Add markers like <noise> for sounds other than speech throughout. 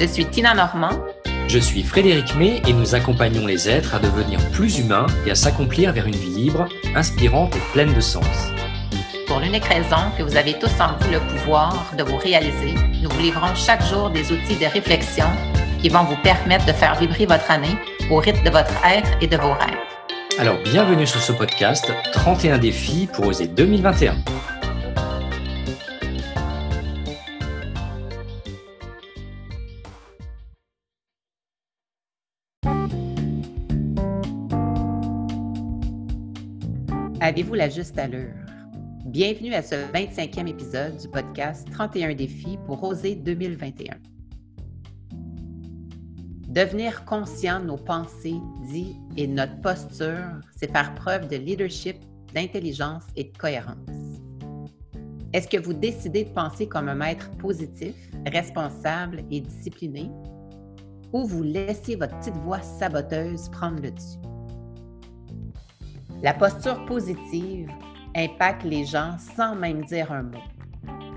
Je suis Tina Normand. Je suis Frédéric May et nous accompagnons les êtres à devenir plus humains et à s'accomplir vers une vie libre, inspirante et pleine de sens. Pour l'unique raison que vous avez tous en vous le pouvoir de vous réaliser, nous vous livrons chaque jour des outils de réflexion qui vont vous permettre de faire vibrer votre année au rythme de votre être et de vos rêves. Alors bienvenue sur ce podcast 31 défis pour oser 2021. Avez-vous la juste allure? Bienvenue à ce 25e épisode du podcast 31 défis pour oser 2021. Devenir conscient de nos pensées, dits et notre posture, c'est faire preuve de leadership, d'intelligence et de cohérence. Est-ce que vous décidez de penser comme un maître positif, responsable et discipliné, ou vous laissez votre petite voix saboteuse prendre le dessus? La posture positive impacte les gens sans même dire un mot.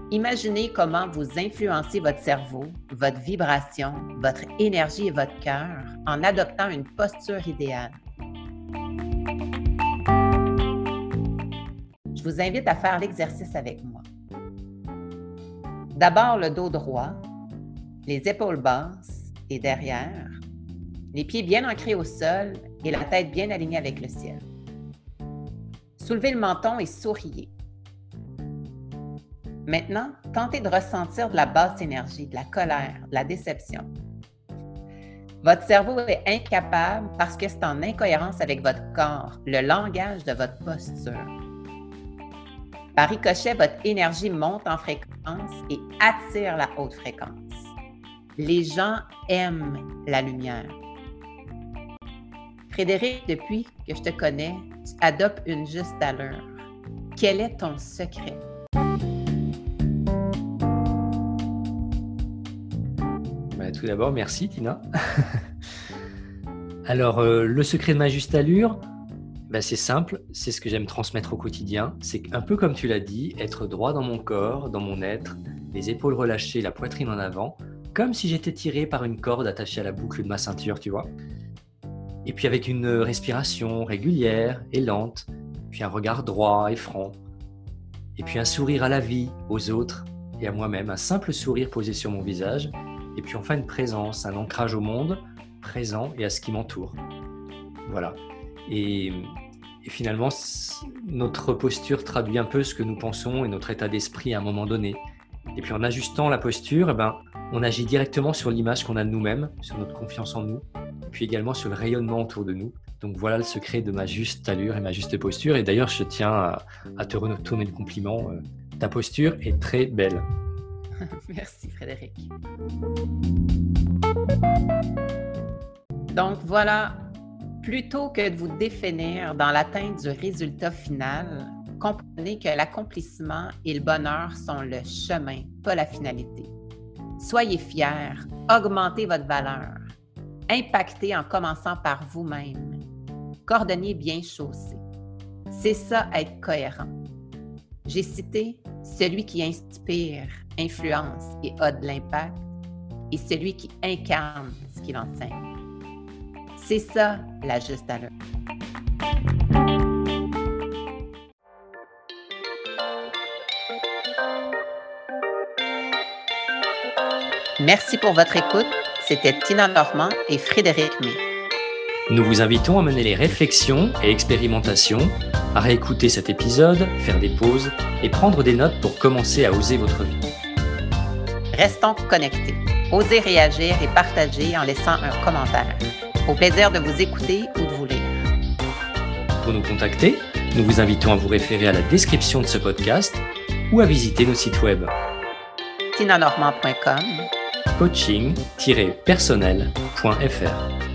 Imaginez comment vous influencez votre cerveau, votre vibration, votre énergie et votre cœur en adoptant une posture idéale. Je vous invite à faire l'exercice avec moi. D'abord le dos droit, les épaules basses et derrière, les pieds bien ancrés au sol et la tête bien alignée avec le ciel. Soulevez le menton et souriez. Maintenant, tentez de ressentir de la basse énergie, de la colère, de la déception. Votre cerveau est incapable parce que c'est en incohérence avec votre corps, le langage de votre posture. Par ricochet, votre énergie monte en fréquence et attire la haute fréquence. Les gens aiment la lumière. Frédéric, depuis que je te connais, tu adoptes une juste allure. Quel est ton secret? Bah, tout d'abord, merci Tina. <laughs> Alors, euh, le secret de ma juste allure, bah, c'est simple, c'est ce que j'aime transmettre au quotidien. C'est un peu comme tu l'as dit, être droit dans mon corps, dans mon être, les épaules relâchées, la poitrine en avant, comme si j'étais tiré par une corde attachée à la boucle de ma ceinture, tu vois. Et puis avec une respiration régulière et lente, puis un regard droit et franc, et puis un sourire à la vie, aux autres et à moi-même, un simple sourire posé sur mon visage, et puis enfin une présence, un ancrage au monde présent et à ce qui m'entoure. Voilà. Et, et, finalement, notre posture traduit un peu ce que nous pensons et notre état d'esprit à un moment donné. Et puis en ajustant la posture, eh ben, on agit directement sur l'image qu'on a de nous-mêmes, sur notre confiance en nous, puis également sur le rayonnement autour de nous. Donc voilà le secret de ma juste allure et ma juste posture. Et d'ailleurs, je tiens à, te retourner le compliment. Euh, ta posture est très belle. <laughs> Merci Frédéric. Donc voilà, plutôt que de vous définir dans l'atteinte du résultat final, comprenez que l'accomplissement et le bonheur sont le chemin, pas la finalité. Soyez fiers, augmentez votre valeur, impactez en commençant par vous-même. Cordonnier bien chaussé. C'est ça être cohérent. J'ai cité celui qui inspire, influence et a de l'impact et celui qui incarne ce qu'il enseigne. C'est ça la juste allure. Merci pour votre écoute. C'était Tina Normand et Frédéric May. Nous vous invitons à mener les réflexions et expérimentations, à réécouter cet épisode, faire des pauses et prendre des notes pour commencer à oser votre vie. Restons connectés. Osez réagir et partager en laissant un commentaire. Au plaisir de vous écouter ou de vous lire. Pour nous contacter, nous vous invitons à vous référer à la description de ce podcast ou à visiter nos sites web tinanormand.com coaching-personnel.fr.